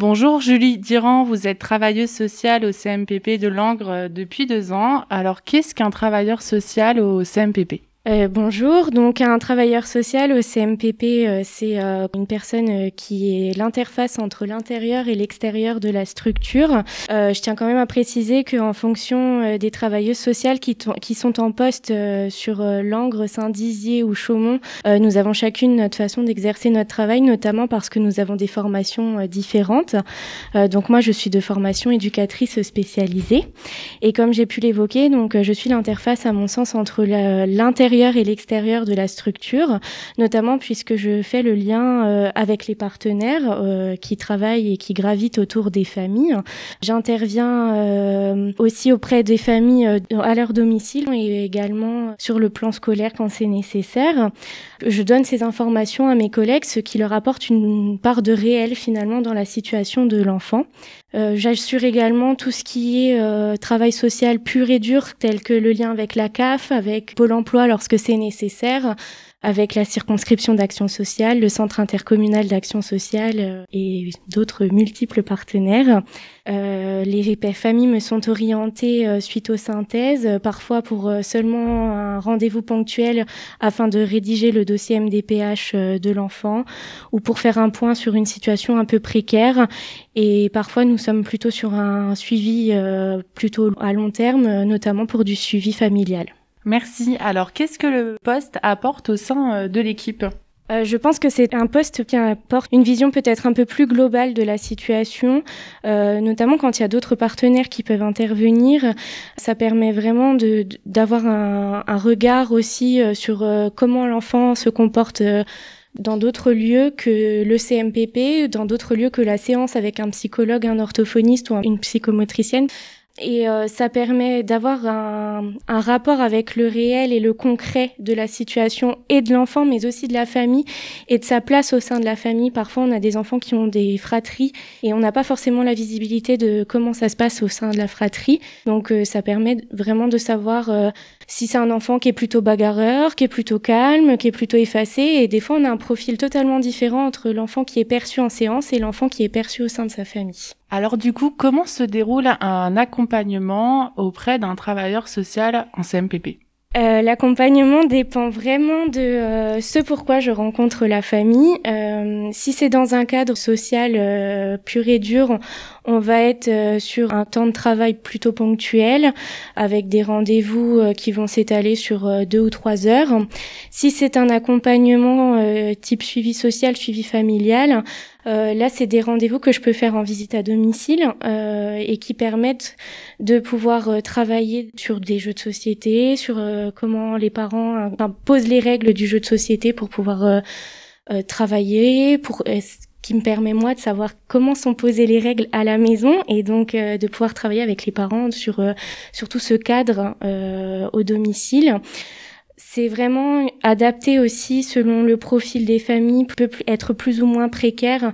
Bonjour Julie Dirand, vous êtes travailleuse sociale au CMPP de Langres depuis deux ans. Alors qu'est-ce qu'un travailleur social au CMPP euh, bonjour, donc un travailleur social au CMPP, euh, c'est euh, une personne qui est l'interface entre l'intérieur et l'extérieur de la structure. je tiens quand même à préciser qu'en fonction des travailleuses sociales qui, qui sont en poste sur Langres, Saint-Dizier ou Chaumont, nous avons chacune notre façon d'exercer notre travail, notamment parce que nous avons des formations différentes. donc moi, je suis de formation éducatrice spécialisée, et comme j'ai pu l'évoquer, donc je suis l'interface à mon sens entre l'intérieur et l'extérieur de la structure, notamment puisque je fais le lien euh, avec les partenaires euh, qui travaillent et qui gravitent autour des familles. J'interviens euh, aussi auprès des familles à leur domicile et également sur le plan scolaire quand c'est nécessaire. Je donne ces informations à mes collègues, ce qui leur apporte une part de réel finalement dans la situation de l'enfant. J'assure également tout ce qui est travail social pur et dur, tel que le lien avec la CAF, avec Pôle Emploi lorsque c'est nécessaire, avec la circonscription d'action sociale, le centre intercommunal d'action sociale euh, et d'autres multiples partenaires. Euh, les familles me sont orientées euh, suite aux synthèses, parfois pour seulement un rendez-vous ponctuel afin de rédiger le dossier MDPH de l'enfant ou pour faire un point sur une situation un peu précaire. Et parfois, nous sommes plutôt sur un suivi plutôt à long terme, notamment pour du suivi familial. Merci. Alors, qu'est-ce que le poste apporte au sein euh, de l'équipe? Euh, je pense que c'est un poste qui apporte une vision peut-être un peu plus globale de la situation, euh, notamment quand il y a d'autres partenaires qui peuvent intervenir. Ça permet vraiment d'avoir un, un, regard aussi euh, sur euh, comment l'enfant se comporte dans d'autres lieux que le CMPP, dans d'autres lieux que la séance avec un psychologue, un orthophoniste ou une psychomotricienne et euh, ça permet d'avoir un, un, rapport avec le réel et le concret de la situation et de l'enfant, mais aussi de la famille et de sa place au sein de la famille. Parfois, on a des enfants qui ont des fratries et on n'a pas forcément la visibilité de comment ça se passe au sein de la fratrie. Donc, euh, ça permet vraiment de savoir euh, si c'est un enfant qui est plutôt bagarreur, qui est plutôt calme, qui est plutôt effacé. Et des fois, on a un profil totalement différent entre l'enfant qui est perçu en séance et l'enfant qui est perçu au sein de sa famille. Alors du coup, comment se déroule un accompagnement auprès d'un travailleur social en CMPP euh, L'accompagnement dépend vraiment de euh, ce pourquoi je rencontre la famille. Euh, si c'est dans un cadre social euh, pur et dur, on va être euh, sur un temps de travail plutôt ponctuel, avec des rendez-vous qui vont s'étaler sur deux ou trois heures. Si c'est un accompagnement type suivi social, suivi familial, euh, là, c'est des rendez-vous que je peux faire en visite à domicile euh, et qui permettent de pouvoir euh, travailler sur des jeux de société, sur euh, comment les parents posent les règles du jeu de société pour pouvoir travailler, pour qui me permet moi de savoir comment sont posées les règles à la maison et donc de pouvoir travailler avec les parents sur sur tout ce cadre au domicile c'est vraiment adapté aussi selon le profil des familles, peut être plus ou moins précaire.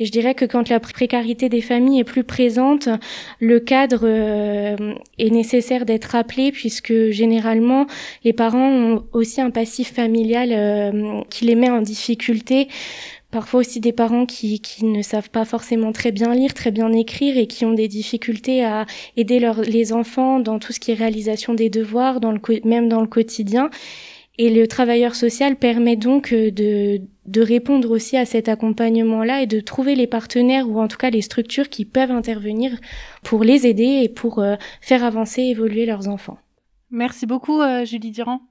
Et je dirais que quand la précarité des familles est plus présente, le cadre euh, est nécessaire d'être rappelé puisque généralement les parents ont aussi un passif familial euh, qui les met en difficulté parfois aussi des parents qui, ne savent pas forcément très bien lire, très bien écrire et qui ont des difficultés à aider les enfants dans tout ce qui est réalisation des devoirs, même dans le quotidien. Et le travailleur social permet donc euh, de, de répondre aussi à cet accompagnement-là et de trouver les partenaires ou en tout cas les structures qui peuvent intervenir pour les aider et pour euh, faire avancer, évoluer leurs enfants. Merci beaucoup, euh, Julie Durand.